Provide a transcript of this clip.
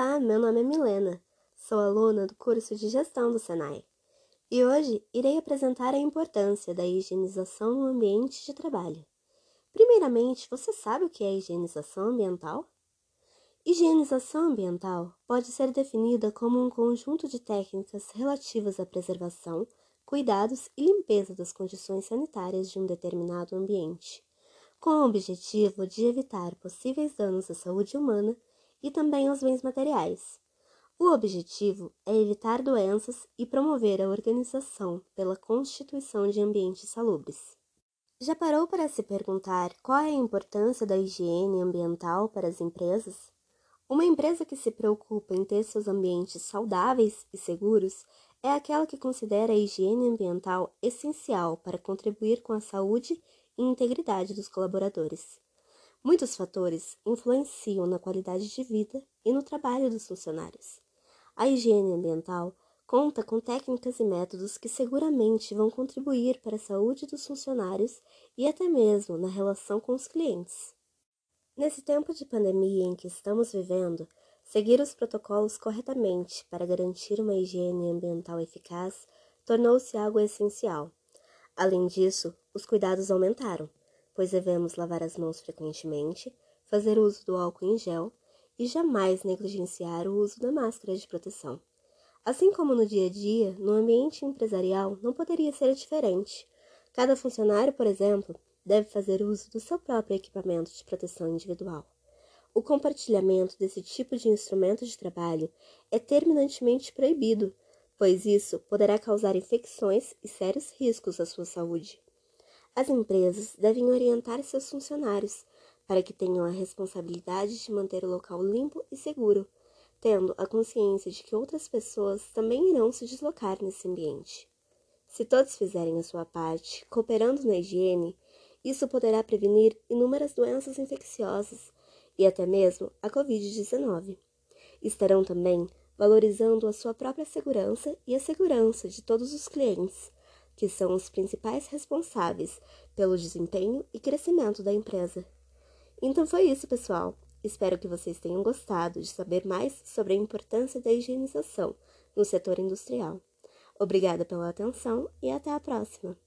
Olá, meu nome é Milena, sou aluna do curso de Gestão do Senai e hoje irei apresentar a importância da higienização no ambiente de trabalho. Primeiramente, você sabe o que é higienização ambiental? Higienização ambiental pode ser definida como um conjunto de técnicas relativas à preservação, cuidados e limpeza das condições sanitárias de um determinado ambiente, com o objetivo de evitar possíveis danos à saúde humana e também aos bens materiais. O objetivo é evitar doenças e promover a organização pela constituição de ambientes salubres. Já parou para se perguntar qual é a importância da higiene ambiental para as empresas? Uma empresa que se preocupa em ter seus ambientes saudáveis e seguros é aquela que considera a higiene ambiental essencial para contribuir com a saúde e integridade dos colaboradores. Muitos fatores influenciam na qualidade de vida e no trabalho dos funcionários. A higiene ambiental conta com técnicas e métodos que seguramente vão contribuir para a saúde dos funcionários e até mesmo na relação com os clientes. Nesse tempo de pandemia em que estamos vivendo, seguir os protocolos corretamente para garantir uma higiene ambiental eficaz tornou-se algo essencial. Além disso, os cuidados aumentaram pois devemos lavar as mãos frequentemente, fazer uso do álcool em gel e jamais negligenciar o uso da máscara de proteção. Assim como no dia a dia, no ambiente empresarial não poderia ser diferente. Cada funcionário, por exemplo, deve fazer uso do seu próprio equipamento de proteção individual. O compartilhamento desse tipo de instrumento de trabalho é terminantemente proibido, pois isso poderá causar infecções e sérios riscos à sua saúde. As empresas devem orientar seus funcionários para que tenham a responsabilidade de manter o local limpo e seguro, tendo a consciência de que outras pessoas também irão se deslocar nesse ambiente. Se todos fizerem a sua parte, cooperando na higiene, isso poderá prevenir inúmeras doenças infecciosas e até mesmo a Covid-19. Estarão também valorizando a sua própria segurança e a segurança de todos os clientes, que são os principais responsáveis pelo desempenho e crescimento da empresa. Então foi isso, pessoal. Espero que vocês tenham gostado de saber mais sobre a importância da higienização no setor industrial. Obrigada pela atenção e até a próxima!